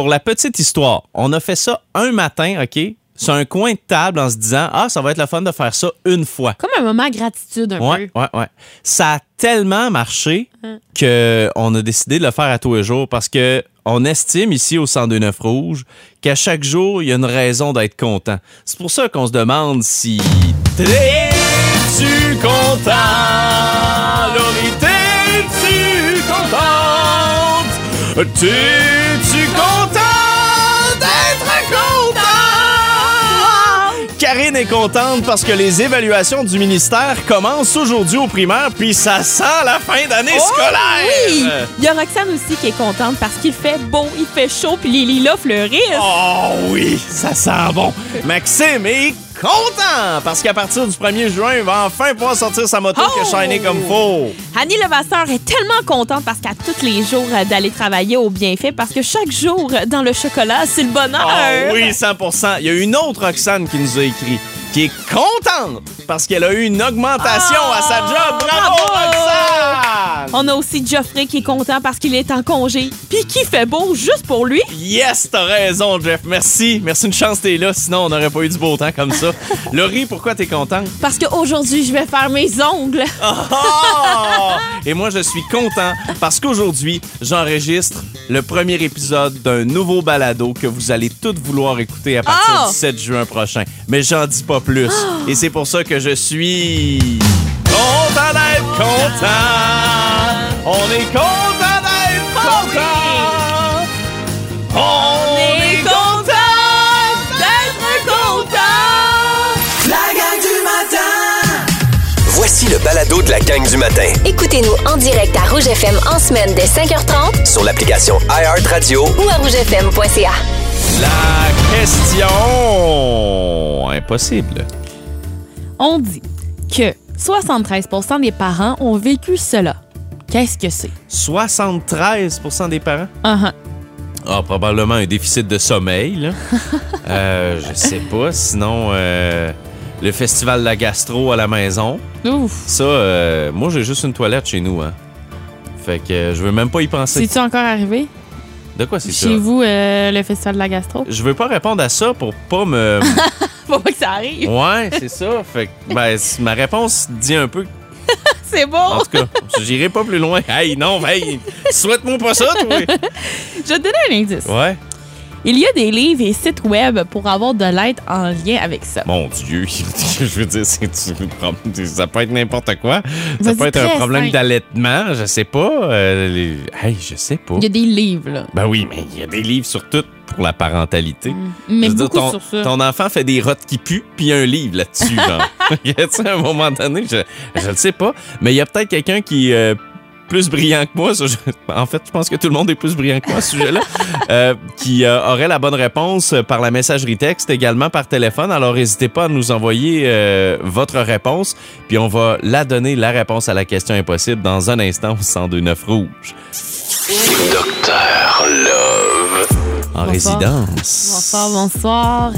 pour la petite histoire, on a fait ça un matin, OK? Sur un coin de table en se disant Ah, ça va être le fun de faire ça une fois. Comme un moment de gratitude un Ouais, peu. ouais, ouais. Ça a tellement marché Hein. qu'on a décidé de le faire à tous les jours parce que on estime ici au 1029 Rouge qu'à chaque jour, il y a une raison d'être content. C'est pour ça qu'on se demande si T'es-tu content? Laurie, t'es-tu contente? T'es-tu Karine est contente parce que les évaluations du ministère commencent aujourd'hui au primaire, puis ça sent la fin d'année Oh, scolaire. Oui! Il y a Roxane aussi qui est contente parce qu'il fait beau, il fait chaud, puis les lilas fleurissent. Oh oui, ça sent bon. Maxime est content parce qu'à partir du 1er juin, il va enfin pouvoir sortir sa moto Oh! que shiner comme faut. Annie Levasseur est tellement contente parce qu'à tous les jours euh, d'aller travailler au bienfait parce que chaque jour euh, dans le chocolat, c'est le bonheur. Oh oui, 100% Il y a une autre Roxane qui nous a écrit qui est contente parce qu'elle a eu une augmentation Oh, à sa job. Bravo, bravo! Roxane! On a aussi Geoffrey qui est content parce qu'il est en congé, puis qui fait beau juste pour lui. Yes, t'as raison, Jeff. Merci. Merci une chance t'es là. Sinon, on n'aurait pas eu du beau temps comme ça. Laurie, pourquoi t'es contente? Parce qu'aujourd'hui, je vais faire mes ongles. Oh! Et moi, je suis content parce qu'aujourd'hui, j'enregistre le premier épisode d'un nouveau balado que vous allez toutes vouloir écouter à partir Oh! du 7 juin prochain. Mais j'en dis pas plus. Et c'est pour ça que je suis content d'être content. On est content d'être content. On est content d'être content. La gang du matin Voici le balado de la gang du matin Écoutez-nous en direct à Rouge FM en semaine dès 5h30 sur l'application iHeartRadio ou à rougefm.ca. La question impossible. On dit que 73% des parents ont vécu cela. Qu'est-ce que c'est? 73% des parents? Uh-huh. Ah, probablement un déficit de sommeil, là. euh, je sais pas. Sinon, euh, le festival de la gastro à la maison. Ouf. Ça, euh, moi, j'ai juste une toilette chez nous, hein. Fait que euh, je veux même pas y penser. C'est-tu encore arrivé? De quoi c'est ça? Chez vous, euh, le festival de la gastro? Je veux pas répondre à ça pour pas me. Faut pas que ça arrive. ouais, c'est ça. Fait que, ben, ma réponse dit un peu. C'est bon. En tout cas, j'irai pas plus loin. Hey, non, hey, souhaite-moi pas ça, toi. Je vais te donner un indice. Ouais. Il y a des livres et sites web pour avoir de l'aide en lien avec ça. Mon Dieu, je veux dire, c'est ça peut être n'importe quoi. Ça peut être un problème d'allaitement, je sais pas. Euh, les- Hey, je sais pas. Il y a des livres, là. Ben oui, mais il y a des livres sur tout pour la parentalité. Mais Je veux dire, beaucoup ton, sur ça. ton enfant fait des rottes qui puent, puis il y a un livre là-dessus. genre. Y a-t-il à un moment donné, je, je le sais pas, mais il y a peut-être quelqu'un qui est euh, plus brillant que moi. en fait, je pense que tout le monde est plus brillant que moi à ce sujet-là, euh, qui euh, aurait la bonne réponse par la messagerie texte, également par téléphone. Alors, n'hésitez pas à nous envoyer euh, votre réponse, puis on va la donner, la réponse à la question impossible, dans un instant au 1029 Rouge. Docteur Love En Bonsoir. résidence. Bonsoir, bonsoir.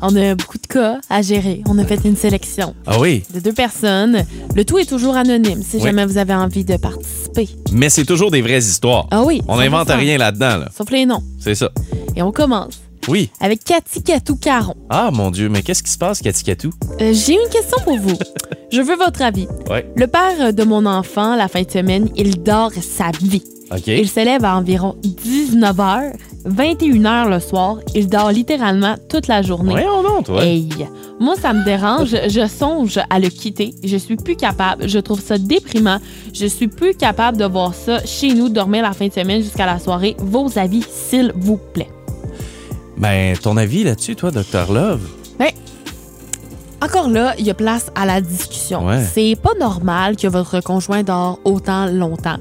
On a beaucoup de cas à gérer. On a fait une sélection Ah oui, de deux personnes. Le tout est toujours anonyme si Oui. jamais vous avez envie de participer. mais c'est toujours des vraies histoires. Ah oui. On 100%. n'invente rien là-dedans, là. Sauf les noms. C'est ça. Et on commence Oui. avec Cathy Catou Caron. Ah, mon Dieu, mais qu'est-ce qui se passe, Cathy Catou? Euh, J'ai une question pour vous. Je veux votre avis. Ouais. Le père de mon enfant, la fin de semaine, il dort sa vie. OK. Il se lève à environ 19h, 21h le soir. Il dort littéralement toute la journée. Voyons donc, toi. Hey, moi, ça me dérange. Je songe à le quitter. Je suis plus capable. Je trouve ça déprimant. Je suis plus capable de voir ça chez nous, dormir la fin de semaine jusqu'à la soirée. Vos avis, s'il vous plaît. Ben, ton avis là-dessus, toi, Dr. Love? Encore là, il y a place à la discussion. Ouais. C'est pas normal que votre conjoint dort autant longtemps.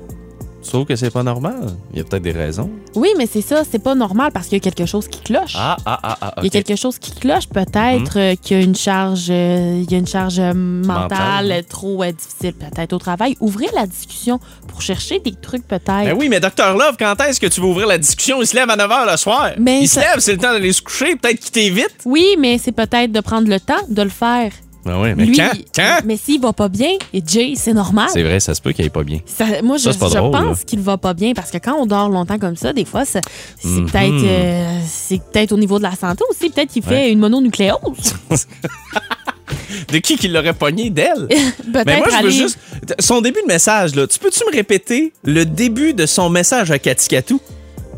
Tu trouves que c'est pas normal? Il y a peut-être des raisons. Oui, mais c'est ça, c'est pas normal parce qu'il y a quelque chose qui cloche. Ah, ah, ah, ah, Il y a quelque chose qui cloche, peut-être euh, qu'il y a une charge, euh, il y a une charge euh, mentale, Mentale. trop euh, difficile, peut-être au travail. Ouvrez la discussion pour chercher des trucs, peut-être. Ben oui, mais Dr. Love, quand est-ce que tu vas ouvrir la discussion? Il se lève à 9 h le soir. Mais il se ça- lève, c'est le temps d'aller se coucher. Peut-être qu'il t'évite. Oui, mais c'est peut-être de prendre le temps de le faire. Ah ouais, mais Lui, quand? Quand? Mais s'il va pas bien, et Jay, c'est normal. C'est vrai, ça se peut qu'il aille pas bien. Ça- moi, je, Ça, c'est pas je drôle, pense qu'il va pas bien parce que quand on dort longtemps comme ça, des fois, Mhm. peut-être euh, c'est peut-être au niveau de la santé aussi. Peut-être qu'il fait Ouais. une mononucléose. De qui qui l'aurait pogné? D'elle? peut-être Mais moi, je veux aller- juste. Son début de message, là. Tu peux-tu me répéter le début de son message à Katikatou?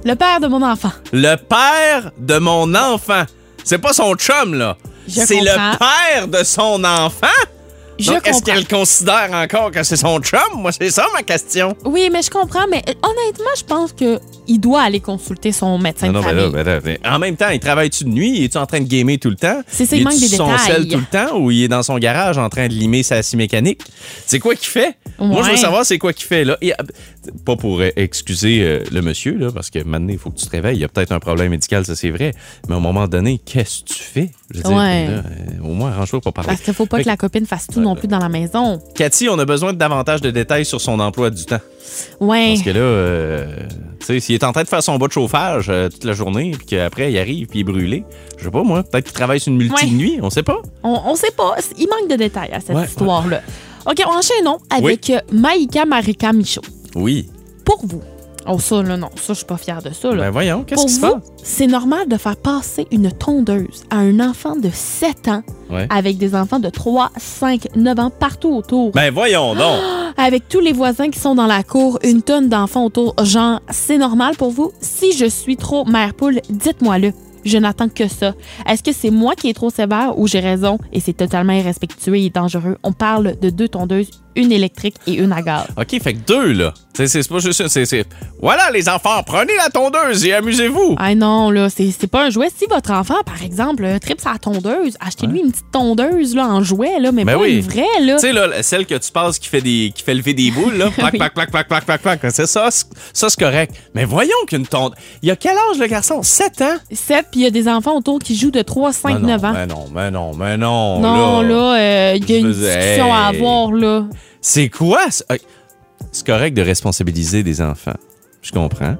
Le père de mon enfant. Le père de mon enfant. C'est pas son chum, là. C'est le père de son enfant? Je Donc, est-ce qu'elle considère encore que c'est son chum? Moi, c'est ça ma question. Oui, mais je comprends. Mais euh, honnêtement, je pense que il doit aller consulter son médecin Non, de non, mais là, en même temps, il travaille-tu de nuit? Il est-tu en train de gamer tout le temps? C'est ça, il manque est-tu des son détails. sel tout le temps ou il est dans son garage en train de limer sa scie mécanique? C'est quoi qu'il fait? Moi, je veux savoir c'est quoi qu'il fait. là. Pas pour euh, excuser euh, le monsieur, là, parce que maintenant, il faut que tu te réveilles. Il y a peut-être un problème médical, ça c'est vrai. Mais à un moment donné, qu'est-ce que tu fais? Je veux dire, Ouais. là, euh, au moins, arrange-toi pour parler. Parce qu'il faut pas Fait que la copine fasse tout non plus dans la maison. Cathy, on a besoin de davantage de détails sur son emploi du temps. Ouais. Parce que là, euh, tu sais, s'il est en train de faire son bas de chauffage euh, toute la journée, puis qu'après, il arrive, puis il est brûlé, je sais pas, moi, peut-être qu'il travaille sur une multi de nuit, on sait pas. On, on sait pas. Il manque de détails à cette Ouais, histoire-là. OK, enchaînons avec Maïka Marika Michaud. Oui. Pour vous. Oh, ça, là, non. Ça, je suis pas fière de ça, là. Ben voyons, qu'est-ce qui se passe? c'est normal de faire passer une tondeuse à un enfant de 7 ans Ouais. avec des enfants de 3, 5, 9 ans partout autour. Ben voyons donc. Avec tous les voisins qui sont dans la cour, une tonne d'enfants autour. Genre, c'est normal pour vous? Si je suis trop mère poule, dites-moi-le. Je n'attends que ça. Est-ce que c'est moi qui est trop sévère ou j'ai raison et c'est totalement irrespectueux et dangereux? On parle de deux tondeuses, une électrique et une à gaz. OK, fait que deux, là. C'est c'est pas juste ça. c'est- Voilà, les enfants, prenez la tondeuse et amusez-vous. Ah non, là, c'est pas un jouet. Si votre enfant, par exemple, euh, tripe sa tondeuse, achetez-lui une petite tondeuse là, en jouet, là, mais Ben pas oui. une vraie, là. Tu sais, là, celle que tu passes qui fait, des, qui fait lever des boules, là. Plac, Oui. plac, plac, plac, plac, plac, plac. C'est ça, c'est- ça, c'est correct. Mais voyons qu'une tondeuse. Il y a quel âge, le garçon? 7 ans? 7, puis il y a des enfants autour qui jouent de 3, 5, Ben non, 9 ans. Ben non, ben non, ben non. non, là, euh, il y a une discussion à avoir, là. C'est quoi? C'est correct de responsabiliser des enfants. Je comprends.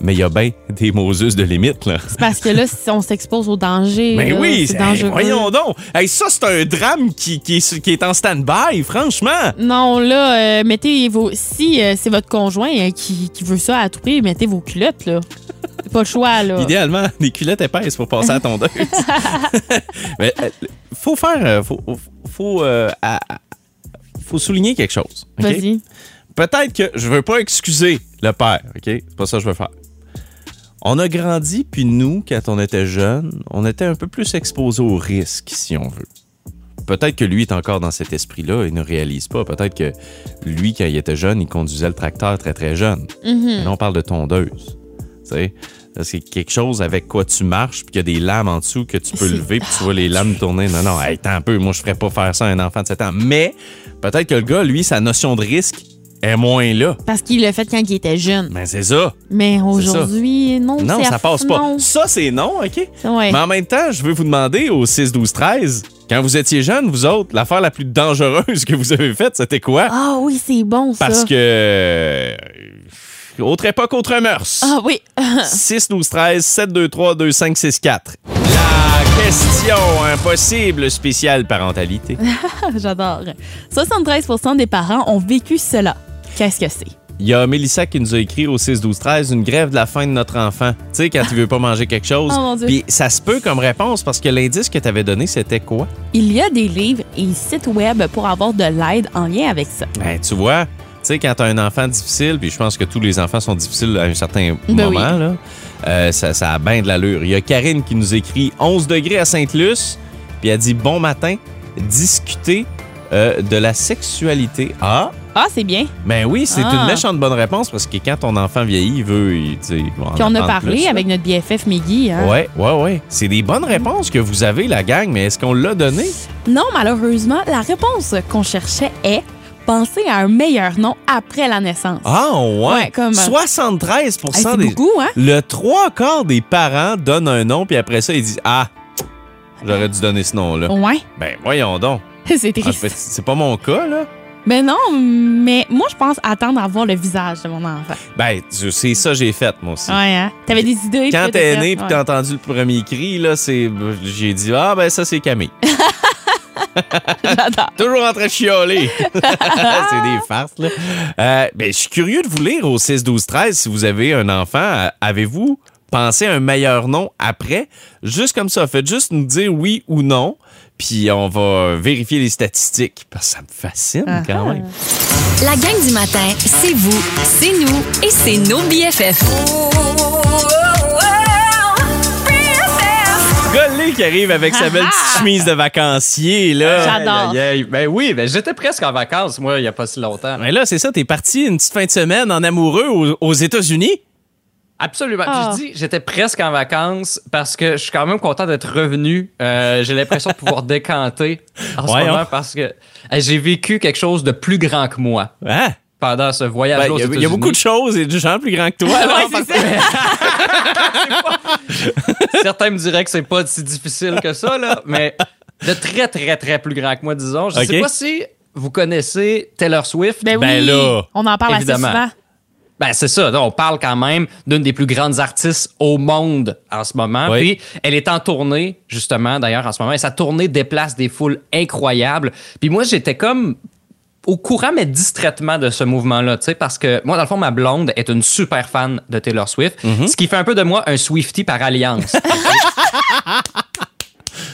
Mais il y a bien des Moses de limite, là. C'est parce que là, si on s'expose au danger, Mais là, oui, c'est dangereux. voyons donc. Hey, ça, c'est un drame qui, qui, est, qui est en stand-by, franchement. Non, là, euh, mettez vos. Si euh, c'est votre conjoint euh, qui, qui veut ça à tout prix, mettez vos culottes, là. Pas le choix, là. Idéalement, des culottes épaisses pour passer à la tondeuse. Mais euh, faut faire. Faut, faut, euh, à- faut souligner quelque chose. OK? Vas-y. Peut-être que je veux pas excuser le père, OK? C'est pas ça que je veux faire. On a grandi, puis nous, quand on était jeunes, on était un peu plus exposés aux risques, si on veut. Peut-être que lui est encore dans cet esprit-là et ne réalise pas. Peut-être que lui, quand il était jeune, il conduisait le tracteur très, très jeune. Mais là, on parle de tondeuse. Tu sais, c'est quelque chose avec quoi tu marches, puis qu'il y a des lames en dessous que tu peux lever, puis tu vois les lames tourner. Non, non, hey, attends un peu, moi, je ferais pas faire ça à un enfant de 7 ans. Mais peut-être que le gars, lui, sa notion de risque est moins là. Parce qu'il l'a fait quand il était jeune. Mais c'est ça. Mais aujourd'hui, non, Non, ça passe pas. non. Ça, c'est non, OK? Ouais. Mais en même temps, je veux vous demander au 6, 12, 13, quand vous étiez jeune, vous autres, l'affaire la plus dangereuse que vous avez faite, c'était quoi? Ah oui, c'est bon, ça. Parce que. euh, Autre époque, autre mœurs. Ah oui. 6, 12, 13, 7, 2, 3, 2, 5, 6, 4. La question impossible spéciale parentalité. J'adore. 73% des parents ont vécu cela. Qu'est-ce que c'est? Il y a Mélissa qui nous a écrit au 6, 12, 13 une grève de la faim de notre enfant. Tu sais, quand il veut pas manger quelque chose. Oh, mon Dieu. Puis ça se peut comme réponse parce que l'indice que tu avais donné, c'était quoi? Il y a des livres et sites web pour avoir de l'aide en lien avec ça. Ben, tu vois, tu sais, quand tu as un enfant difficile, puis je pense que tous les enfants sont difficiles à un certain Ben moment, oui. là, euh, ça, ça a bien de l'allure. Il y a Karine qui nous écrit 11 degrés à Sainte-Luce, puis elle dit bon matin, discuter euh, de la sexualité. Ah, Ah, c'est bien. ben oui, c'est Ah. une méchante bonne réponse parce que quand ton enfant vieillit, il veut. Il, Puis on a parlé plus, là. avec notre BFF Meggy. Hein? Ouais, ouais, ouais. C'est des bonnes réponses que vous avez, la gang, mais est-ce qu'on l'a donné? Non, malheureusement, la réponse qu'on cherchait est penser à un meilleur nom après la naissance. Ah, ouais. Ouais, comme- 73 Hey, c'est des. beaucoup, hein? Le trois quarts des parents donnent un nom, puis après ça, ils disent Ah, j'aurais dû donner ce nom-là. Ouais, Ben, voyons donc. c'est triste. c'est pas mon cas, là. Mais non, mais moi, je pense attendre à voir le visage de mon enfant. Ben, c'est ça que j'ai fait, moi aussi. Ouais, hein? T'avais des idées? Quand t'es né ouais. t'as entendu le premier cri, là, c'est, j'ai dit, ah, ben, ça, c'est Camille. J'adore. Toujours en train de chialer. c'est des farces, là. Euh, ben, je suis curieux de vous lire au 6, 12, 13 si vous avez un enfant. euh, Avez-vous pensé à un meilleur nom après? Juste comme ça. Faites juste nous dire oui ou non. Puis on va vérifier les statistiques. Parce que ça me fascine quand même. La gang du matin, c'est vous, c'est nous et c'est nos BFF. Qui arrive avec sa belle petite chemise de vacancier, là. J'adore. Ben oui, ben j'étais presque en vacances, moi, il n'y a pas si longtemps. Mais là, c'est ça, t'es parti une petite fin de semaine en amoureux aux, aux États-Unis? Absolument. Ah. Je dis, j'étais presque en vacances parce que je suis quand même content d'être revenu. Euh, j'ai l'impression de pouvoir décanter en ce Ouais, moment parce que euh, j'ai vécu quelque chose de plus grand que moi Hein? pendant ce voyage Ben, aux Il y, a- il y a États-Unis. beaucoup de choses et de gens plus grands que toi. là. Ouais, c'est Certains me diraient que c'est pas si difficile que ça, là, mais de très, très, très plus grand que moi, disons. Je Ok. sais pas si vous connaissez Taylor Swift. Ben oui, Ben là. on en parle Évidemment. assez souvent. Ben, c'est ça. là, on parle quand même d'une des plus grandes artistes au monde en ce moment. Oui. Puis, elle est en tournée, justement, d'ailleurs, en ce moment. Et sa tournée déplace des foules incroyables. Puis moi, j'étais comme au courant, mais distraitement de ce mouvement-là, tu sais, parce que moi, dans le fond, ma blonde est une super fan de Taylor Swift, Mhm. ce qui fait un peu de moi un Swifty par alliance.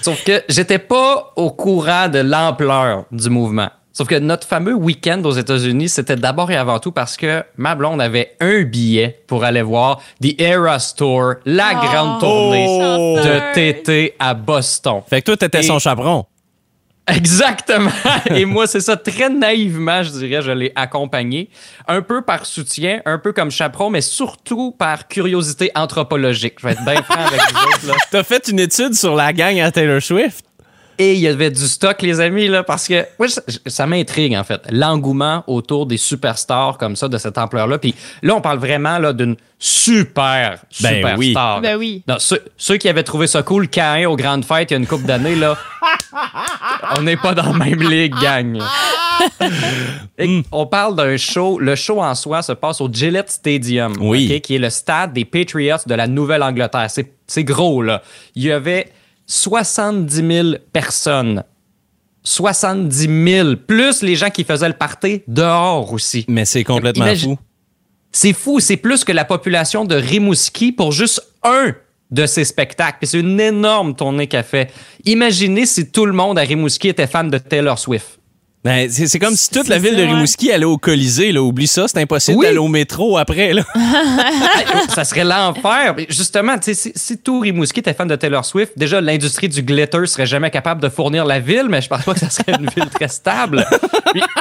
Sauf que j'étais pas au courant de l'ampleur du mouvement. Sauf que notre fameux week-end aux États-Unis, c'était d'abord et avant tout parce que ma blonde avait un billet pour aller voir The Eras Tour, la Oh. grande tournée Oh. de TT à Boston. Fait que toi, t'étais Et- son chaperon. Exactement. Et moi, c'est ça, très naïvement, je dirais, je l'ai accompagné. Un peu par soutien, un peu comme chaperon, mais surtout par curiosité anthropologique. Je vais être bien franc avec vous autres, là. T'as fait une étude sur la gang à Taylor Swift? Et il y avait du stock, les amis, là, parce que moi, ça, ça m'intrigue, en fait, l'engouement autour des superstars comme ça, de cette ampleur-là. Puis là, on parle vraiment là, d'une super Ben superstar. oui. Ben oui. Non, ceux, ceux qui avaient trouvé ça cool, Cain aux grandes fêtes il y a une couple d'années, là, on n'est pas dans la même ligue, gang. Et On parle d'un show. Le show en soi se passe au Gillette Stadium, Oui. qui est le stade des Patriots de la Nouvelle-Angleterre. C'est c'est gros, là. Il y avait 70 000 personnes. 70 000, plus les gens qui faisaient le party dehors aussi. Mais c'est complètement Imagine- fou. C'est fou, c'est plus que la population de Rimouski pour juste un de ces spectacles. Puis c'est une énorme tournée qu'a fait. Imaginez si tout le monde à Rimouski était fan de Taylor Swift. Ben, c'est c'est comme si toute C'est la ville ça, de ouais. Rimouski allait au Colisée. Là. Oublie ça, c'est impossible Oui. d'aller au métro après. Là. ça serait l'enfer. Justement, tu sais, si, si tout Rimouski était fan de Taylor Swift, déjà l'industrie du glitter serait jamais capable de fournir la ville, mais je pense pas que ça serait une ville très stable. Puis-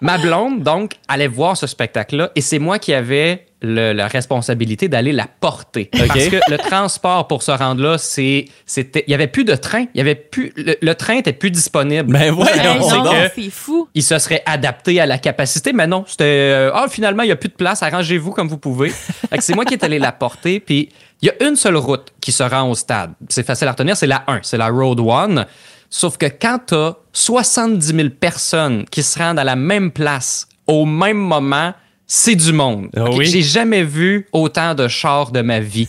ma blonde, donc, allait voir ce spectacle-là et c'est moi qui avais le- la responsabilité d'aller la porter. Parce que le transport pour se rendre là, c'est, c'était, il y avait plus de train. Il y avait plus, le, le train était plus disponible. Ben voyons Hey, c'est non, donc. c'est fou. il se serait adapté à la capacité, mais non, c'était euh, ah finalement il y a plus de place, arrangez-vous comme vous pouvez. Fait que c'est moi qui est allé la porter, puis il y a une seule route qui se rend au stade. C'est facile à retenir, c'est la 1, c'est la Road 1. Sauf que quand t'as 70 000 personnes qui se rendent à la même place au même moment, c'est du monde. Ah oui? J'ai jamais vu autant de chars de ma vie.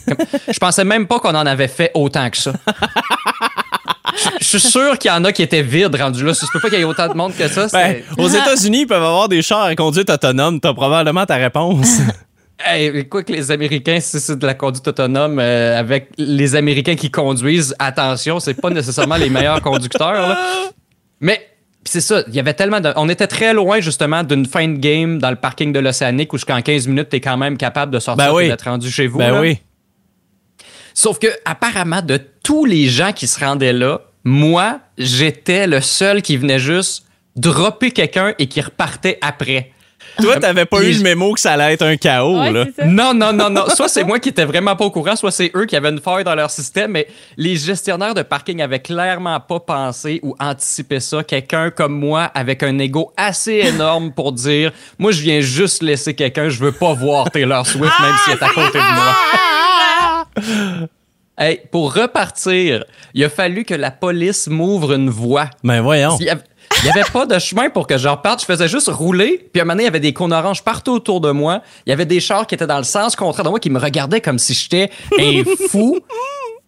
Je pensais même pas qu'on en avait fait autant que ça. Je je suis sûr qu'il y en a qui étaient vides rendus là. Ça se peut pas qu'il y ait autant de monde que ça. Ben, aux États-Unis, ils peuvent avoir des chars à conduite autonome. T'as probablement ta réponse. Hey, quoi que les Américains, si c'est de la conduite autonome euh, avec les Américains qui conduisent, attention, c'est pas nécessairement les meilleurs conducteurs. là. Mais c'est ça, il y avait tellement de... On était très loin justement d'une fin de game dans le parking de l'Océanique où jusqu'en 15 minutes, t'es quand même capable de sortir Ben oui. et d'être rendu chez vous. ben là. oui. Sauf que apparemment, de tous les gens qui se rendaient là, moi, j'étais le seul qui venait juste dropper quelqu'un et qui repartait après. Toi, t'avais pas eu le mémo que ça allait être un chaos. Ouais, là. Non, non, non, non. Soit c'est moi qui étais vraiment pas au courant, soit c'est eux qui avaient une faille dans leur système, mais les gestionnaires de parking avaient clairement pas pensé ou anticipé ça. Quelqu'un comme moi, avec un ego assez énorme pour dire Moi, je viens juste laisser quelqu'un, je veux pas voir Taylor Swift, même s'il est à côté de moi. Hey, pour repartir, il a fallu que la police m'ouvre une voie. Ben voyons. Il y avait- il n'y avait pas de chemin pour que je reparte. Je faisais juste rouler. Puis à un moment donné, il y avait des cônes oranges partout autour de moi. Il y avait des chars qui étaient dans le sens contraire de moi qui me regardaient comme si j'étais un fou.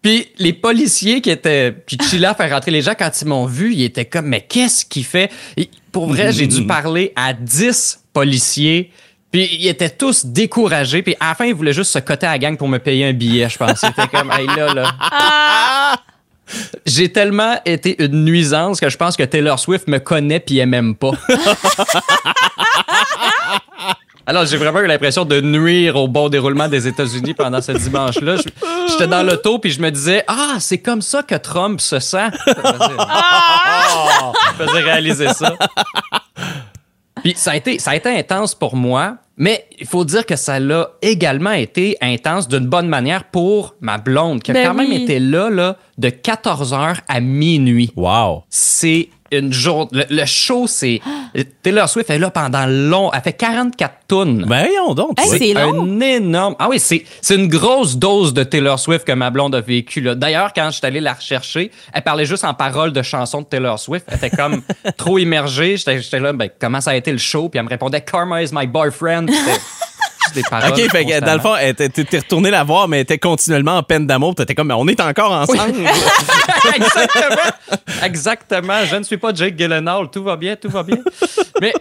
Puis les policiers qui étaient qui chillaient à faire rentrer les gens, quand ils m'ont vu, ils étaient comme, mais qu'est-ce qu'il fait? Pour vrai, j'ai dû parler à 10 policiers. Puis ils étaient tous découragés. Puis à la fin, ils voulaient juste se coter à la gang pour me payer un billet, je pense. C'était comme, hey là, là. J'ai tellement été une nuisance que je pense que Taylor Swift me connaît puis elle m'aime pas. Alors, j'ai vraiment eu l'impression de nuire au bon déroulement des États-Unis pendant ce dimanche-là. J'étais dans l'auto puis je me disais Ah, c'est comme ça que Trump se sent. Ça faisait, Oh! Ça faisait réaliser ça. Puis ça a, été, ça a été intense pour moi, mais il faut dire que ça l'a également été intense d'une bonne manière pour ma blonde, qui a Ben quand même été là, là de 14h à minuit Wow. c'est une journée. Le, le show, c'est. Taylor Swift est là pendant long. Elle fait 44 tonnes. Ben, voyons donc. Hey, c'est un énorme. Ah oui, c'est c'est une grosse dose de Taylor Swift que ma blonde a vécu. là. D'ailleurs, quand je suis allé la rechercher, elle parlait juste en paroles de chansons de Taylor Swift. Elle était comme trop immergée. J'étais j'étais là, ben, comment ça a été le show? Puis elle me répondait, Karma is my boyfriend. Des paroles. OK, fait que dans le fond, t'es retourné la voir, mais était continuellement en peine d'amour. T'étais comme, mais on est encore ensemble. Exactement. Exactement. Je ne suis pas Jake Gyllenhaal. Tout va bien, tout va bien. Mais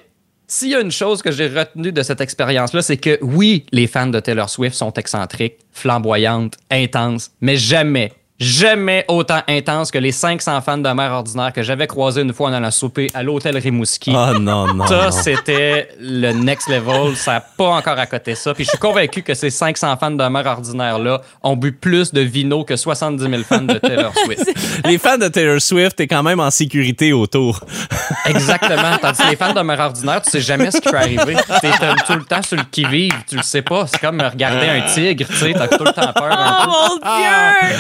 s'il y a une chose que j'ai retenue de cette expérience-là, c'est que oui, les fans de Taylor Swift sont excentriques, flamboyantes, intenses, mais jamais, jamais autant intenses que les 500 fans de mère ordinaire que j'avais croisés une fois en allant souper à l'hôtel Rimouski. Oh non, non. Ça, c'était le next level. Ça n'a pas encore à côté ça. Puis je suis convaincu que ces 500 fans de mère ordinaire-là ont bu plus de vino que 70 000 fans de Taylor Swift. Les fans de Taylor Swift, t'es quand même en sécurité autour. Exactement. Tandis que les fans de mère ordinaire, tu sais jamais ce qui peut arriver. T'es euh, tout le temps sur le qui-vive, tu le sais pas. C'est comme regarder un tigre, tu sais, t'as tout le temps peur. un Oh mon Dieu!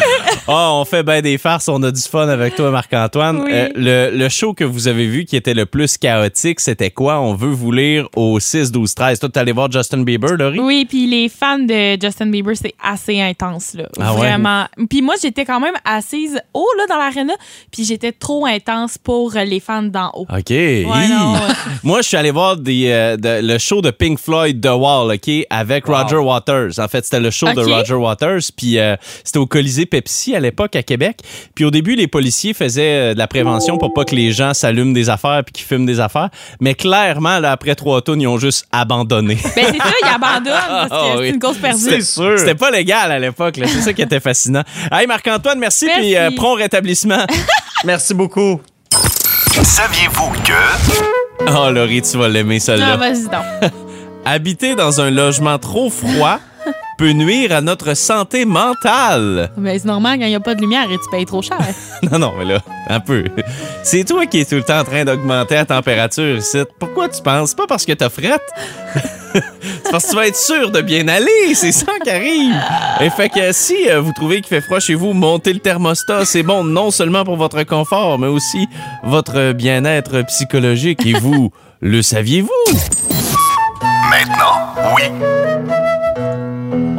Ah, on fait bien des farces, on a du fun avec toi, Marc-Antoine. Oui. Euh, le, le show que vous avez vu qui était le plus chaotique, c'était quoi? On veut vous lire au 6, 12, 13. Toi, t'es allé voir Justin Bieber, Laurie? Oui, puis les fans de Justin Bieber, c'est assez intense, là. Ah? Vraiment. Puis moi, j'étais quand même assise haut, là, dans l'aréna, puis j'étais trop intense pour les fans d'en haut. OK. Ouais, non, ouais. Moi, je suis allé voir des, euh, de- le show de Pink Floyd, The Wall, OK, avec Wow. Roger Waters. En fait, c'était le show de. Roger Waters, puis euh, c'était au Colisée Pepsi à l'époque à Québec. Puis au début, les policiers faisaient euh, de la prévention pour pas que les gens s'allument des affaires puis qu'ils fument des affaires. Mais clairement, là, après trois tonnes, ils ont juste abandonné. Ben, c'est ça, ils abandonnent parce que Ah oui. c'est une cause perdue. C'était- sûr. C'était pas légal à l'époque. là. C'est ça qui était fascinant. Hey, Marc-Antoine, merci, Merci. puis euh, prompt rétablissement. Merci beaucoup. Saviez-vous que... Oh, Laurie, tu vas l'aimer, Ah, celle-là. vas-y donc. Habiter dans un logement trop froid peut nuire à notre santé mentale. Ben, c'est normal, quand il n'y a pas de lumière et tu payes trop cher. Non, non, mais là, un peu. C'est toi qui es tout le temps en train d'augmenter la température ici. Pourquoi tu penses? C'est pas parce que t'as frette. c'est parce que tu vas être sûr de bien aller. C'est ça qui arrive. Et fait que si euh, vous trouvez qu'il fait froid chez vous, montez le thermostat. C'est bon non seulement pour votre confort, mais aussi votre bien-être psychologique. Et vous, le saviez-vous? Maintenant, oui.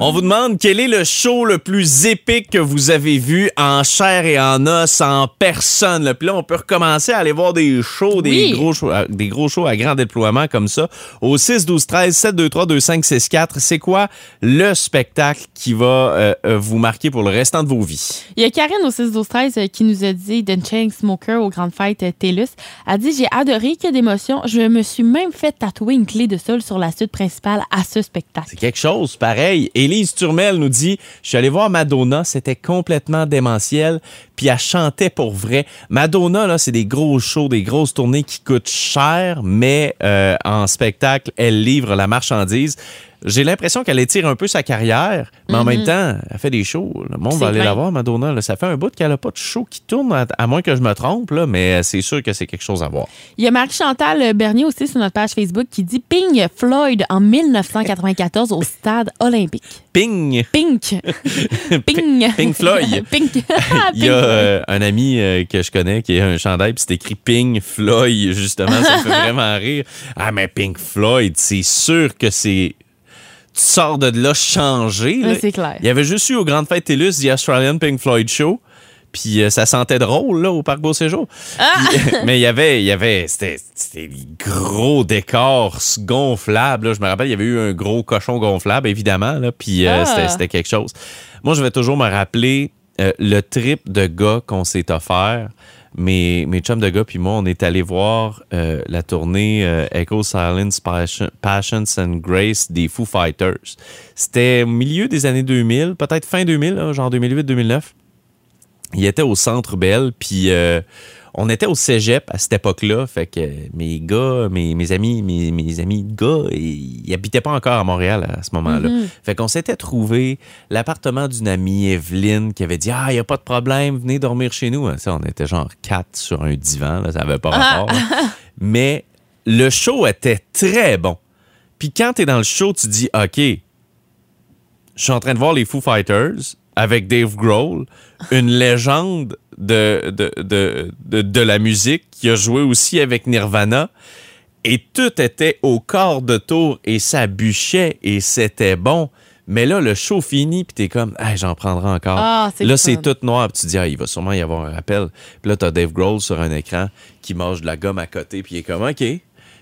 On vous demande quel est le show le plus épique que vous avez vu en chair et en os, en personne. là. Puis là, on peut recommencer à aller voir des shows, des, gros, shows à- des gros shows à grand déploiement comme ça. Au 6, 12, 13, 7, 2, 3, 2, 5, 6, 4, c'est quoi le spectacle qui va euh, euh, vous marquer pour le restant de vos vies? Il y a Karine au 6 12 13 euh, qui nous a dit The Chain Smoker aux grandes fêtes euh, TELUS. Elle dit J'ai adoré, que d'émotion. Je me suis même fait tatouer une clé de sol sur la suite principale à ce spectacle. C'est quelque chose, pareil. Turmel nous dit Je suis allé voir Madonna, c'était complètement démentiel, puis elle chantait pour vrai. Madonna, là, c'est des gros shows, des grosses tournées qui coûtent cher, mais euh, en spectacle, elle livre la marchandise. J'ai l'impression qu'elle étire un peu sa carrière, mais en même temps, elle fait des shows. Le monde va aller clair. la voir, Madonna. là. Ça fait un bout qu'elle n'a pas de show qui tourne, à, à moins que je me trompe, là, mais c'est sûr que c'est quelque chose à voir. Il y a Marie-Chantal Bernier aussi sur notre page Facebook qui dit Ping Floyd en 1994 au stade olympique. Ping! Pink. Ping. Pink Floyd. Pink. Il y a euh, un ami euh, que je connais qui a un chandail, puis c'est écrit Pink Floyd, justement. Ça me fait vraiment rire. Ah, mais Pink Floyd, c'est sûr que c'est. Tu sors de là changé. là. C'est clair. Il y avait juste eu aux Grandes Fêtes TELUS The Australian Pink Floyd Show. Puis euh, ça sentait drôle là, au Parc Beau Séjour. Puis, mais il y avait, il y avait, c'était, des gros décors gonflables. là. Je me rappelle, il y avait eu un gros cochon gonflable, évidemment. Là, puis euh, Ah. c'était, c'était quelque chose. Moi, je vais toujours me rappeler euh, le trip de gars qu'on s'est offert. Mes, mes chums de gars puis moi, on est allé voir euh, la tournée euh, Echo Silence Passion, Passions and Grace des Foo Fighters. C'était au milieu des années 2000, peut-être fin 2000, là, genre 2008-2009. Il était au Centre Bell, puis euh, on était au cégep à cette époque-là. Fait que mes gars, mes, mes amis, mes, mes amis de gars, ils, ils habitaient pas encore à Montréal à ce moment-là. Fait qu'on s'était trouvé l'appartement d'une amie, Evelyne, qui avait dit Ah, il n'y a pas de problème, venez dormir chez nous. Ça, on était genre quatre sur un divan, là, ça avait pas rapport. là. Mais le show était très bon. Puis quand t'es dans le show, tu dis OK, je suis en train de voir les Foo Fighters avec Dave Grohl, une légende de, de, de, de, de la musique qui a joué aussi avec Nirvana. Et tout était au quart de tour et ça bûchait et c'était bon. Mais là, le show fini, puis t'es comme, hey, j'en prendrai encore. Ah, là, c'est tout noir, puis tu dis, ah, il va sûrement y avoir un rappel. Puis là, t'as Dave Grohl sur un écran qui mange de la gomme à côté, puis il est comme, OK.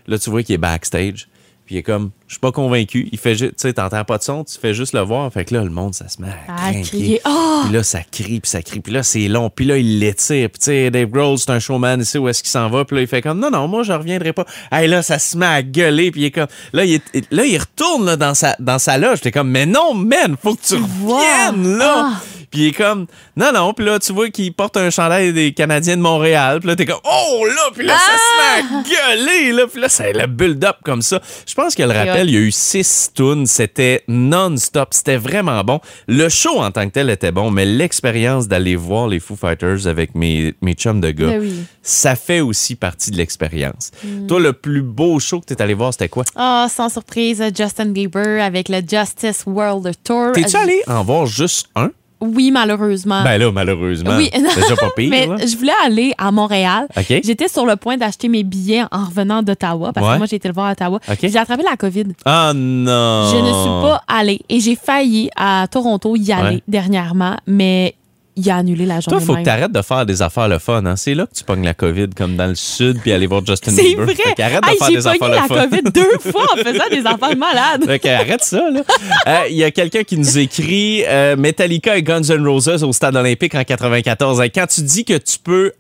Là, tu vois qu'il est backstage, puis il est comme, je suis pas convaincu. Il fait juste, tu sais, t'entends pas de son, tu fais juste le voir. Fait que là, le monde, ça se met à crier. Ah! Puis là, ça crie, puis ça crie. Puis là, c'est long. Puis là, il l'étire. Puis tu sais, Dave Grohl, c'est un showman, il sait où est-ce qu'il s'en va? Puis là, il fait comme, non, non, moi, je reviendrai pas. Hey, là, ça se met à gueuler. Puis il est comme, là, il, est- là, il retourne là, dans, sa, dans sa loge. T'es comme, mais non, man, faut que tu reviennes, là. Ah. Puis il est comme, non, non. Puis là, tu vois qu'il porte un chandail des Canadiens de Montréal. Puis là, t'es comme, oh là. Puis là, ça se met à gueuler, là. Puis là, c'est le build-up comme ça. Je pense que le rappel, il y a eu six tunes. C'était non-stop. C'était vraiment bon. Le show en tant que tel était bon, mais l'expérience d'aller voir les Foo Fighters avec mes, mes chums de gars, Ben oui. ça fait aussi partie de l'expérience. Toi, le plus beau show que t'es allé voir, c'était quoi? Ah, sans surprise, Justin Bieber avec le Justice World Tour. T'es-tu Euh, allé en voir juste un? Oui, malheureusement. Ben là, malheureusement. oui, déjà pas pire, mais là. je voulais aller à Montréal. OK. J'étais sur le point d'acheter mes billets en revenant d'Ottawa parce Ouais. que moi j'ai été le voir à Ottawa. OK. J'ai attrapé la COVID. Ah non! Je ne suis pas allée et j'ai failli à Toronto y aller Ouais. dernièrement, mais il a annulé la journée Toi, faut que même. t'arrêtes de faire des affaires le fun. Hein? C'est là que tu pognes la COVID, comme dans le sud, puis aller voir Justin C'est Bieber. vrai. Fait qu'arrête de faire j'ai des affaires le la fun. COVID deux fois en faisant des affaires malades. Fait que arrête ça, là. Euh, Il y a quelqu'un qui nous écrit euh, Metallica et Guns N' Roses au Stade olympique en 94. Euh, Quand tu dis que tu peux,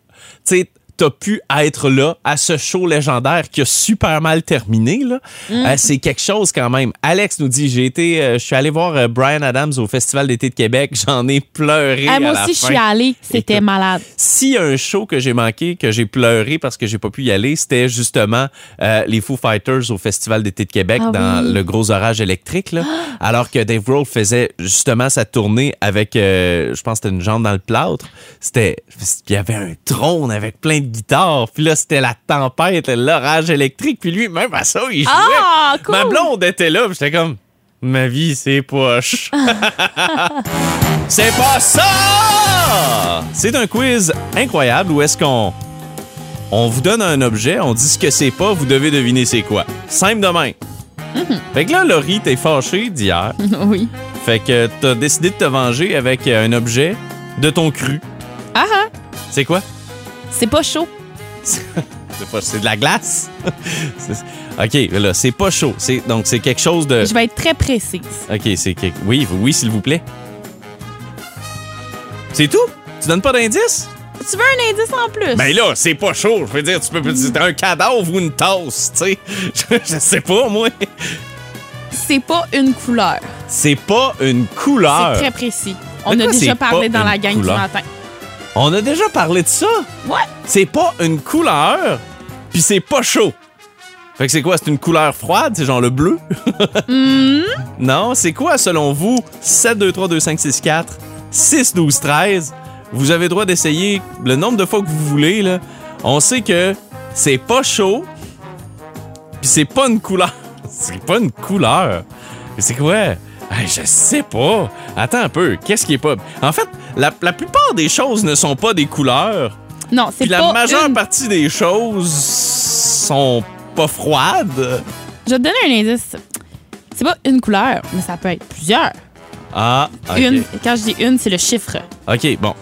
tu t'as pu être là à ce show légendaire qui a super mal terminé, là, Mm. euh, c'est quelque chose quand même. Alex nous dit, j'ai été, euh, je suis allé voir euh, Brian Adams au Festival d'été de Québec. J'en ai pleuré Ah, moi à la aussi, je suis allée. C'était Écoute, malade. S'il y a un show que j'ai manqué, que j'ai pleuré parce que j'ai pas pu y aller, c'était justement les Foo Fighters au Festival d'été de Québec Ah dans oui. le gros orage électrique. Là, alors que Dave Grohl faisait justement sa tournée avec, je pense que c'était une jambe dans le plâtre. C'était, il y avait un trône avec plein de guitares. Puis là, c'était la tempête, l'orage électrique. Puis lui, même à ça, il jouait. Ah, cool! Ma blonde était là, j'étais comme, ma vie, c'est poche. c'est pas ça! C'est un quiz incroyable où est-ce qu'on on vous donne un objet, on dit ce que c'est pas, vous devez deviner c'est quoi. Simple de même. Fait que là, Laurie, t'es fâchée d'hier. oui. Fait que t'as décidé de te venger avec un objet de ton cru. Ah, ah, C'est quoi? C'est pas chaud. C'est de la glace? OK, là, c'est pas chaud. C'est, donc, c'est quelque chose de... Je vais être très précise. OK, c'est quelque... Oui, oui, s'il vous plaît. C'est tout? Tu donnes pas d'indice? Tu veux un indice en plus? Ben là, c'est pas chaud. Je veux dire, tu peux c'est un cadavre ou une tasse, tu sais. Je, je sais pas, moi. C'est pas une couleur. C'est pas une couleur. C'est très précis. On a déjà parlé dans la gang couleur? du matin. On a déjà parlé de ça. Ouais. C'est pas une couleur, puis c'est pas chaud. Fait que c'est quoi? C'est une couleur froide? C'est genre le bleu? Hmm? Non, c'est quoi selon vous? 7, 2, 3, 2, 5, 6, 4, 6, 12, 13. Vous avez le droit d'essayer le nombre de fois que vous voulez. Là. On sait que c'est pas chaud, puis c'est pas une couleur. C'est pas une couleur. Mais c'est quoi? Hey, je sais pas. Attends un peu. Qu'est-ce qui est pas. En fait, la, la plupart des choses ne sont pas des couleurs. Non, c'est Puis pas la majeure une... partie des choses sont pas froides. Je vais te donner un indice. C'est pas une couleur, mais ça peut être plusieurs. Ah, ok. Une. Quand je dis une, c'est le chiffre. OK, bon.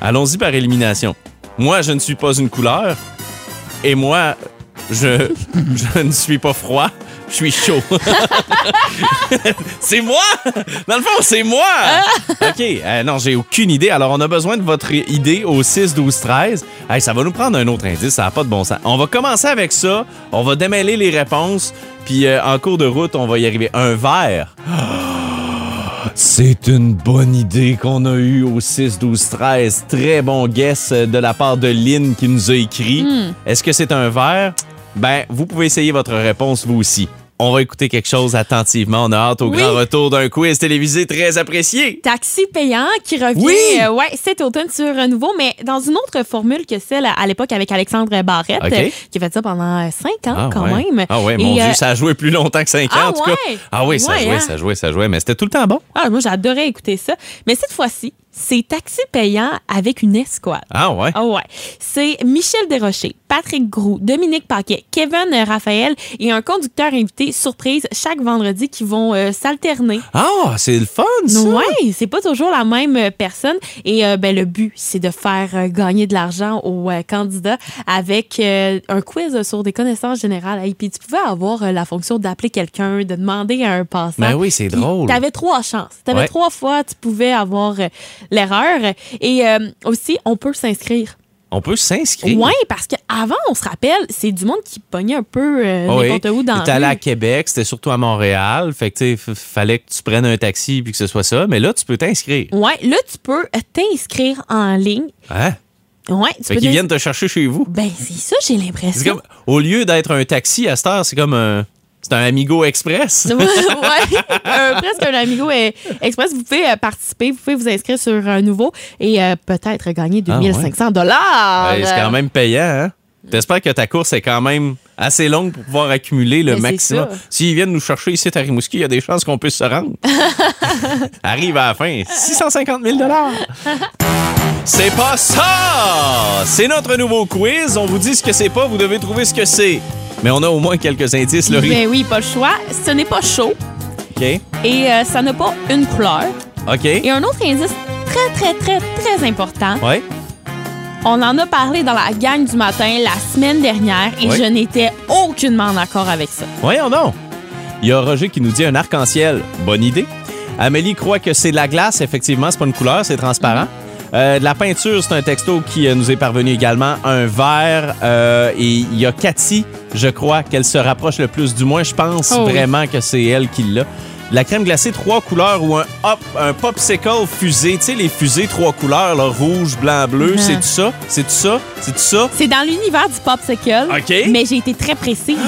Allons-y par élimination. Moi, je ne suis pas une couleur. Et moi, je, je ne suis pas froid. Je suis chaud. c'est moi! Dans le fond, c'est moi! OK. euh, non, j'ai aucune idée. Alors, on a besoin de votre idée au 6, 12, 13. Hey, ça va nous prendre un autre indice. Ça n'a pas de bon sens. On va commencer avec ça. On va démêler les réponses. Puis, euh, en cours de route, on va y arriver. Un verre. C'est une bonne idée qu'on a eue au 6, 12, 13. Très bon guess euh, de la part de Lynn qui nous a écrit. Est-ce que c'est un verre? Ben, vous pouvez essayer votre réponse vous aussi. On va écouter quelque chose attentivement. On a hâte au Oui. grand retour d'un quiz télévisé très apprécié. Taxi payant qui revient Oui! euh, ouais, cet automne sur un nouveau, mais dans une autre formule que celle à l'époque avec Alexandre Barrette, euh, qui a fait ça pendant euh, cinq ans quand ouais. même. Ah ouais, Et, mon euh, Dieu, ça a joué plus longtemps que 5 ans, Ah en tout cas. Ah oui, ça jouait, hein? ça jouait, ça jouait, mais c'était tout le temps bon. Ah, moi, j'adorais écouter ça. Mais cette fois-ci, c'est taxi payant avec une escouade. Ah ouais? Ah ouais. C'est Michel Desrochers, Patrick Groux, Dominique Paquet, Kevin Raphaël et un conducteur invité surprise chaque vendredi qui vont euh, s'alterner. Ah, c'est le fun, ça! Ouais, c'est pas toujours la même euh, personne. Et euh, ben, le but, c'est de faire euh, gagner de l'argent aux candidats avec un quiz sur des connaissances générales. Et puis tu pouvais avoir la fonction d'appeler quelqu'un, de demander à un passant. Ben oui, c'est drôle. T'avais trois chances. T'avais Ouais. trois fois, tu pouvais avoir l'erreur. Et euh, aussi, on peut s'inscrire. On peut s'inscrire. Oui, parce qu'avant, on se rappelle, c'est du monde qui pognait un peu euh, Oui. n'importe où dans la allé à. Québec, c'était surtout à Montréal. Fait que, tu fallait que tu prennes un taxi puis que ce soit ça. Mais là, tu peux t'inscrire. Ouais, là, tu peux euh, t'inscrire en ligne. Hein? Ouais, tu Fait qu'ils viennent te chercher chez vous. Ben, c'est ça, j'ai C'est l'impression. comme, au lieu d'être un taxi à cette heure, c'est comme un. C'est un Amigo Express. euh, presque un Amigo euh, Express. Vous pouvez euh, participer, vous pouvez vous inscrire sur un nouveau et euh, peut-être gagner Ah, 2500 dollars. Ouais, c'est quand même payant, hein? T'espères que ta course est quand même assez longue pour pouvoir accumuler le Mais c'est maximum. S'ils viennent nous chercher ici à Rimouski, il y a des chances qu'on puisse se rendre. Arrive à la fin, 650 000 C'est pas ça! C'est notre nouveau quiz. On vous dit ce que c'est pas, vous devez trouver ce que c'est. Mais on a au moins quelques indices, Laurie. Ben oui, pas le choix. Ce n'est pas chaud OK? et euh, ça n'a pas une couleur. OK? Et un autre indice très, très, très, très important. Ouais? On en a parlé dans la gang du matin la semaine dernière et je n'étais aucunement d'accord avec ça. Voyons donc. Il y a Roger qui nous dit un arc-en-ciel. Bonne idée. Amélie croit que c'est de la glace. Effectivement, c'est pas une couleur, c'est transparent. Euh, de la peinture, c'est un texto qui euh, nous est parvenu également. Un verre. euh, et il y a Cathy, je crois, qu'elle se rapproche le plus. Du moins, je pense Oh oui. vraiment que c'est elle qui l'a. La crème glacée, trois couleurs ou un hop, un popsicle fusée. Tu sais, les fusées, trois couleurs, là, rouge, blanc, bleu. Mhm. C'est-tu ça? C'est-tu ça? C'est-tu ça? C'est dans l'univers du popsicle, OK. mais j'ai été très précise,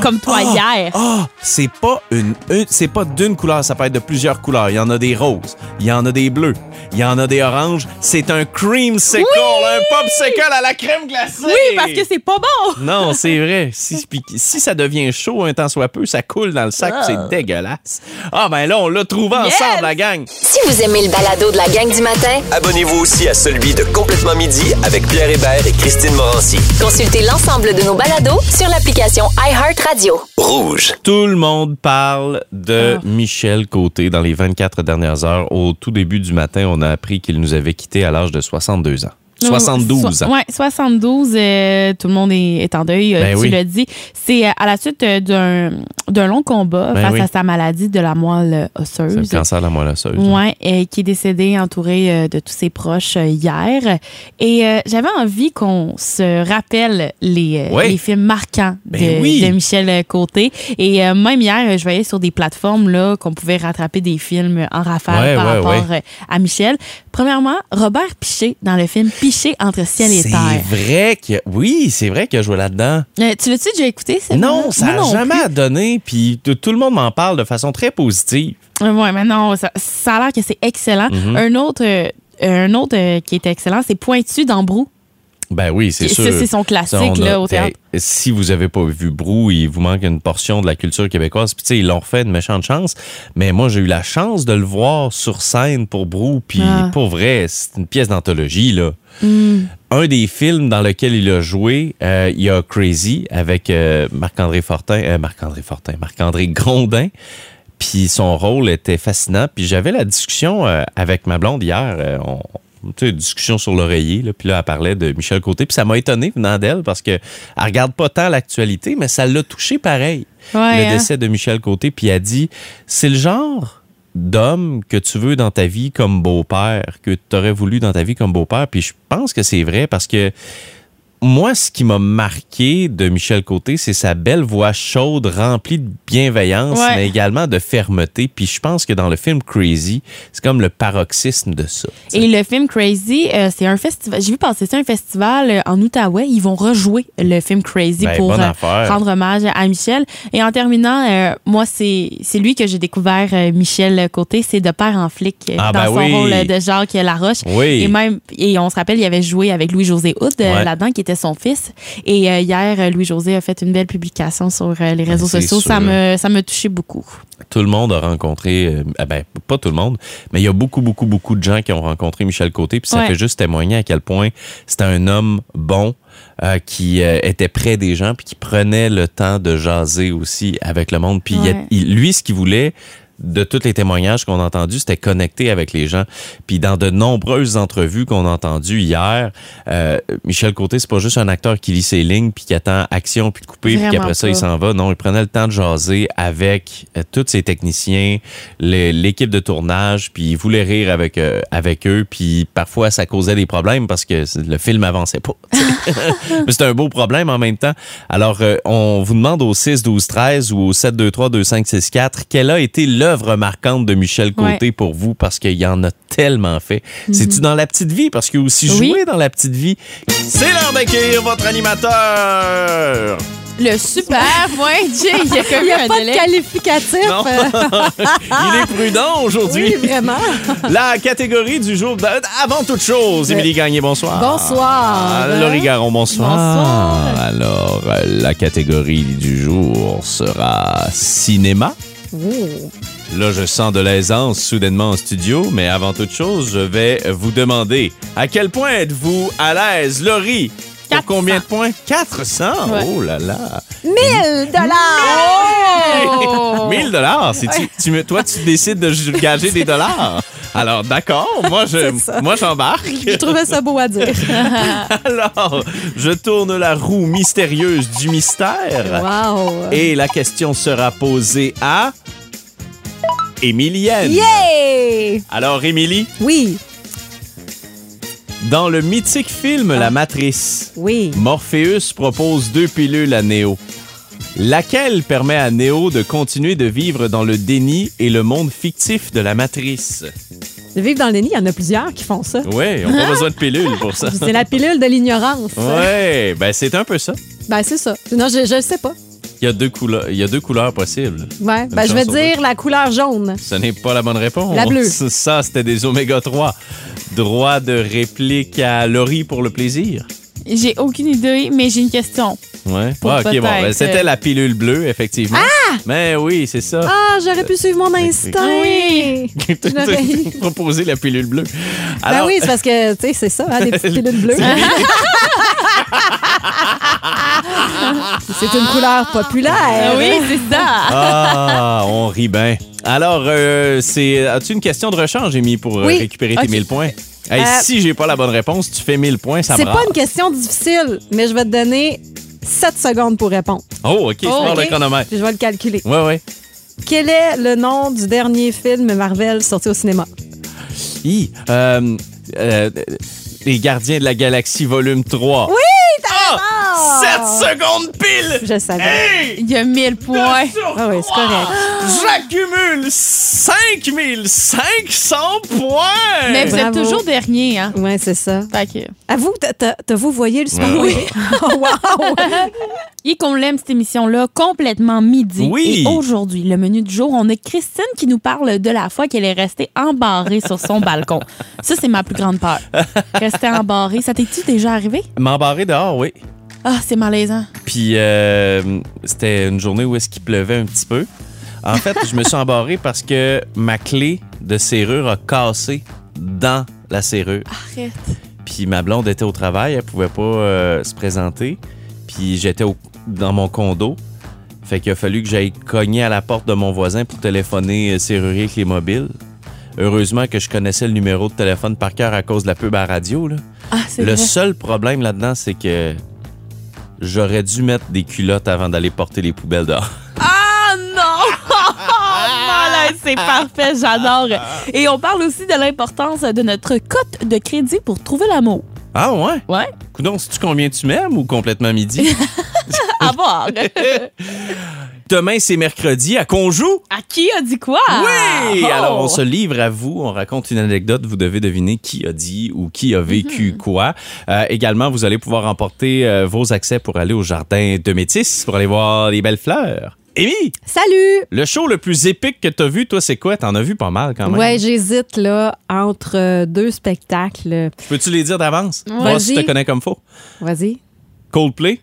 comme toi Ah! hier. Ah, c'est pas une, une- c'est pas d'une couleur, ça peut être de plusieurs couleurs. Il y en a des roses, il y en a des bleus, il y en a des oranges. C'est un creamsicle, un popsicle à la crème glacée. Oui, parce que c'est pas bon. Non, c'est vrai. Si, puis si ça devient chaud un temps soit peu, ça coule dans le sac, puis c'est dégueulasse. Ah ben là, on l'a trouvé Yes! ensemble, la gang. Si vous aimez le balado de la gang du matin, Abonnez-vous aussi à celui de Complètement Midi avec Pierre Hébert et Christine Morancy. consultez l'ensemble de nos balados sur l'application iHeartRadio. Rouge. Tout le monde parle de Ah. Michel Côté dans les 24 dernières heures. Au tout début du matin, on a appris qu'il nous avait quittés à l'âge de 62 ans. 72 ans. Oui, 72. euh, tout le monde est, est en deuil, euh, Ben tu oui. l'as dit. C'est euh, à la suite d'un d'un long combat Ben face oui. à sa maladie de la moelle C'est le osseuse. cancer de la moelle osseuse. Et qui est décédé entouré de tous ses proches hier. Et euh, j'avais envie qu'on se rappelle les, les films marquants de, Ben oui. de Michel Côté. Et euh, même hier, je voyais sur des plateformes là qu'on pouvait rattraper des films en rafale par rapport à Michel. Premièrement, Robert Piché dans le film Piché entre ciel et C'est terre. vrai que oui, c'est vrai qu'il a joué là-dedans. Euh, tu l'as-tu déjà écouté? Non, ça n'a jamais donné, puis tout le monde m'en parle de façon très positive. Euh, Ouais, mais non, ça, ça a l'air que c'est excellent. Mhm. Un autre, euh, un autre euh, qui est excellent, c'est Pointu dans Brou. Ben oui, c'est Ça, sûr. c'est son classique, Ça, on a- là, au théâtre. Si vous avez pas vu Brou, il vous manque une portion de la culture québécoise. Puis tu sais, ils l'ont refait de méchante chance. Mais moi, j'ai eu la chance de le voir sur scène pour Brou. Puis Ah. pour vrai, c'est une pièce d'anthologie, là. Hmm. Un des films dans lequel il a joué, euh, il y a Crazy avec euh, Marc-André Fortin, euh, Marc-André Fortin, Marc-André Grondin. Puis son rôle était fascinant. Puis j'avais la discussion euh, avec ma blonde hier. On, sais, discussion sur l'oreiller. là, Puis là, elle parlait de Michel Côté. Puis ça m'a étonné venant d'elle parce que elle regarde pas tant l'actualité, mais ça l'a touché pareil. Ouais, le hein? décès de Michel Côté. Puis elle a dit c'est le genre d'homme que tu veux dans ta vie comme beau-père, que tu aurais voulu dans ta vie comme beau-père. Puis je pense que c'est vrai parce que moi, ce qui m'a marqué de Michel Côté, c'est sa belle voix chaude, remplie de bienveillance, Ouais. mais également de fermeté. Puis je pense que dans le film Crazy, c'est comme le paroxysme de ça. Et le film Crazy, euh, c'est un festival. J'ai vu passer ça un festival euh, en Outaouais. Ils vont rejouer le film Crazy Ben, pour euh, rendre hommage à Michel. Et en terminant, euh, moi, c'est c'est lui que j'ai découvert, Michel Côté. C'est de père en flic Ah, dans ben son oui. rôle de Jacques Laroche. Oui. Et même, et on se rappelle, il avait joué avec Louis-José Ouais. là-dedans, qui était son fils. Et euh, hier, Louis-José a fait une belle publication sur euh, les réseaux sociaux. Ça me, ça me touchait beaucoup. Tout le monde a rencontré, euh, ah ben, pas tout le monde, mais il y a beaucoup, beaucoup, beaucoup de gens qui ont rencontré Michel Côté. Puis ça Ouais. fait juste témoigner à quel point c'était un homme bon, euh, qui euh, était près des gens, puis qui prenait le temps de jaser aussi avec le monde. Puis Ouais. lui, ce qu'il voulait, de tous les témoignages qu'on a entendus, c'était connecter avec les gens. Puis dans de nombreuses entrevues qu'on a entendues hier, euh, Michel Côté, c'est pas juste un acteur qui lit ses lignes puis qui attend action puis de couper puis qu'après ça il s'en va. Non, il prenait le temps de jaser avec euh, tous ses techniciens, le- l'équipe de tournage, puis il voulait rire avec euh, avec eux, puis parfois ça causait des problèmes parce que le film avançait pas. Mais c'était un beau problème en même temps. Alors euh, on vous demande au 6 12 13 ou au 7 2 3 2 5 6 4 quelle a été l'œuvre marquante de Michel Côté pour vous parce qu'il y en a tellement fait. C'est-tu dans la petite vie? Parce qu'il a aussi Oui. joué dans la petite vie. C'est l'heure d'accueillir votre animateur. Le super, moi, Jay, il y a comme Il n'y a un pas de délai. qualificatif. Non. Euh, Il est prudent aujourd'hui. oui, vraiment. La catégorie du jour. ben, Avant toute chose, Émilie Gagné, bonsoir. Bonsoir. Laurie Garon, bonsoir. Bonsoir. Alors, euh, la catégorie du jour sera cinéma. Là, je sens de l'aisance soudainement en studio, mais avant toute chose, je vais vous demander à quel point êtes-vous à l'aise, Laurie? Pour 400. combien de points? 400? Ouais. Oh là là! 1000 dollars. Oh! 1000 dollars. Si tu, toi, tu décides de gager des dollars? Alors, d'accord. Moi, je, moi, j'embarque. Je trouvais ça beau à dire. Alors, je tourne la roue mystérieuse du mystère. Wow. Et la question sera posée à Émilienne. Yeah! Alors, Émilie, Oui, dans le mythique film La Matrice, oui. Morpheus propose deux pilules à Néo. Laquelle permet à Néo de continuer de vivre dans le déni et le monde fictif de la Matrice? De vivre dans le déni, il y en a plusieurs qui font ça. Oui, on n'a pas besoin de pilules pour ça. C'est la pilule de l'ignorance. Ouais, ben c'est un peu ça. Ben, c'est ça. Non, je ne sais pas. Il y a deux couleurs, il y a deux couleurs possibles. Ouais. Ben, je vais dire la couleur jaune. Ce n'est pas la bonne réponse. La bleue. Ça, c'était des oméga 3. Droit de réplique à Laurie pour le plaisir. J'ai aucune idée, mais j'ai une question. Ouais. Ah, ok, bon, ben, c'était euh, la pilule bleue, effectivement. Ah! Mais oui, c'est ça. Ah, j'aurais pu suivre mon instinct. Oui. Tu proposé la pilule bleue. Ben Alors, oui, c'est parce que, tu sais, c'est ça, hein, des petites pilules bleues. C'est une couleur populaire. Ah oui, c'est ça. Ah, on rit bien. Alors, euh, c'est as-tu une question de rechange, Amy, pour euh, Oui. récupérer Ok. tes 1000 points? Hey, Euh, si j'ai pas la bonne réponse, tu fais 1000 points, ça C'est me pas une question difficile, mais je vais te donner 7 secondes pour répondre. Oh, OK, c'est Oh, ok. le chronomètre. Puis je vais le calculer. Ouais, ouais. Quel est le nom du dernier film Marvel sorti au cinéma? Hi, euh, euh, les Gardiens de la Galaxie, volume 3. Oui, Ah! 7 secondes pile! Je savais. Hey! Il y a 1000 points. Ah oui, c'est correct. J'accumule 5500 points! Mais vous êtes Bravo. toujours dernier, hein? Oui, c'est ça. Fait que, À vous, t'as- t'as t'as vous voyé le super Oui. Oh, wow! et qu'on l'aime, cette émission-là, complètement midi. Oui. Et aujourd'hui, le menu du jour, on a Christine qui nous parle de la fois qu'elle est restée embarrée sur son balcon. Ça, c'est ma plus grande peur. Rester embarrée. Ça t'est-tu déjà arrivé? M'embarrer dehors, oui. Ah, c'est malaisant. Puis euh, c'était une journée où est-ce qu'il pleuvait un petit peu. En fait, je me suis embarré parce que ma clé de serrure a cassé dans la serrure. Arrête. Puis ma blonde était au travail, elle pouvait pas euh, se présenter. Puis j'étais dans mon condo. Fait qu'il a fallu que j'aille cogner à la porte de mon voisin pour téléphoner euh, serrurier clé mobile. heureusement que je connaissais le numéro de téléphone par cœur à cause de la pub à la radio. Là. Ah, c'est Le vrai. seul problème là-dedans, c'est que j'aurais dû mettre des culottes avant d'aller porter les poubelles dehors. Ah non! c'est parfait, j'adore. Et on parle aussi de l'importance de notre cote de crédit pour trouver l'amour. Ah ouais? Ouais, Coudon, sais-tu combien tu m'aimes ou complètement midi? à voir. Demain, c'est mercredi. À qu'on joue? à qui a dit quoi? Oui! Oh! Alors, on se livre à vous. On raconte une anecdote. Vous devez deviner qui a dit ou qui a vécu quoi. Euh, également, vous allez pouvoir emporter euh, vos accès pour aller au jardin de Métis pour aller voir les belles fleurs. Amy, Salut! le show le plus épique que t'as vu, toi, c'est quoi? T'en as vu pas mal quand même. Ouais, j'hésite là entre euh, deux spectacles. Peux-tu les dire d'avance? Voir si Vas-y. te connais comme faux. Vas-y. Coldplay?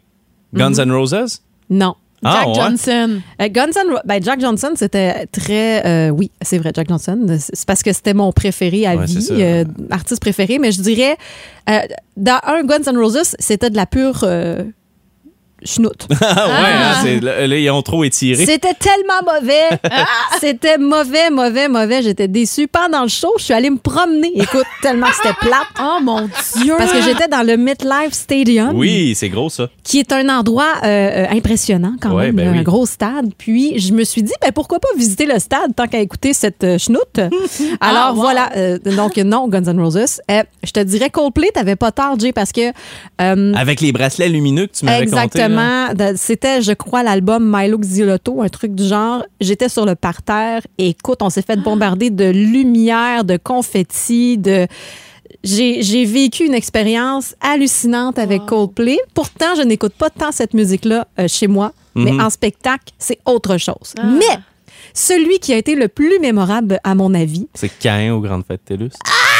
Guns N' Roses? Non. Ah, Jack ouais? Johnson. Euh, Guns N' Ro- ben Jack Johnson, c'était très. euh, oui, c'est vrai, Jack Johnson. C'est parce que c'était mon préféré à Ouais, vie, euh, artiste préféré. Mais je dirais, dans un Guns N' Roses, c'était de la pure Ah ouais, hein, c'est- là, là, ils ont trop étiré. C'était tellement mauvais. c'était mauvais, mauvais, mauvais. J'étais déçue. Pendant le show, je suis allée me promener. Écoute, tellement que c'était plate. Oh mon Dieu! Parce que j'étais dans le MetLife Stadium. Oui, c'est gros ça. qui est un endroit euh, euh, impressionnant quand Ouais, même, ben là, oui. un gros stade. Puis je me suis dit, ben, pourquoi pas visiter le stade tant qu'à écouter cette euh, schnoute. Alors Ah, wow. voilà, euh, donc non, Guns N' Roses. Euh, je te dirais Coldplay, t'avais pas tort, Jay, parce que euh, Avec les bracelets lumineux que tu m'avais compté. C'était, je crois, l'album Milo Xilotto, un truc du genre. J'étais sur le parterre et écoute, on s'est fait bombarder de lumière, de confettis, de. J'ai vécu une expérience hallucinante avec Coldplay. Pourtant, je n'écoute pas tant cette musique-là euh, chez moi, Mhm. mais en spectacle, c'est autre chose. Ah. Mais celui qui a été le plus mémorable, à mon avis, C'est Cain aux Grandes Fêtes TELUS.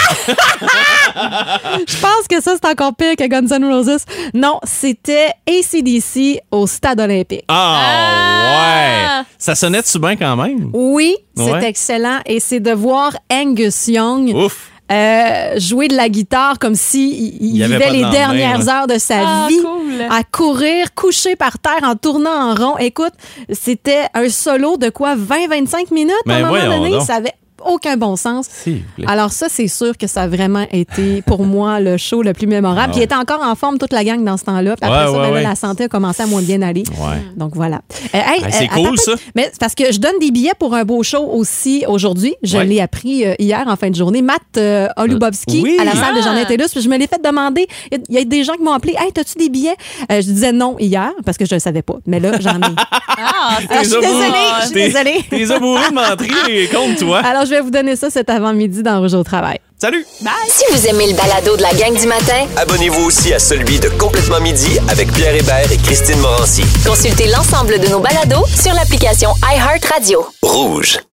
je pense que ça, c'est encore pire que Guns N' Roses. Non, c'était ACDC au Stade olympique. Ah, Ah! ouais! Ça sonnait-tu bien quand même? Oui, c'est Ouais. excellent. Et c'est de voir Angus Young Ouf! euh, jouer de la guitare comme s'il il vivait les dernières heures de sa Ah, vie. cool. À courir, couché par terre en tournant en rond. Écoute, c'était un solo de quoi 20-25 minutes à Ben un moment donné? donc. Ça avait aucun bon sens. S'il vous plaît. Alors ça, c'est sûr que ça a vraiment été pour moi le show le plus mémorable. Puis il était encore en forme toute la gang dans ce temps-là. Puis après Ouais, ça, ouais, ben là, la santé a commencé à moins bien aller. Ouais. Donc voilà. Euh, hey, Ben, c'est euh, cool, attends, ça. Mais c'est parce que je donne des billets pour un beau show aussi aujourd'hui. Je Ouais. l'ai appris euh, hier en fin de journée. Matt euh, Olubowski Oui. à la salle de Ah. Jean Tellus. Puis je me l'ai fait demander. Il y a- il y, a des gens qui m'ont appelé. Hey, t'as-tu des billets? Euh, je disais non hier parce que je ne savais pas. Mais là, j'en ai. Ah, Ah, je suis T'es désolée. Je suis désolée. T'es de menterie, compte toi. Alors, je vais vous donner ça cet avant-midi dans Rouge au travail. Salut! Si vous aimez le balado de la gang du matin, Abonnez-vous aussi à celui de Complètement Midi avec Pierre Hébert et Christine Morancy. consultez l'ensemble de nos balados sur l'application iHeartRadio. Rouge.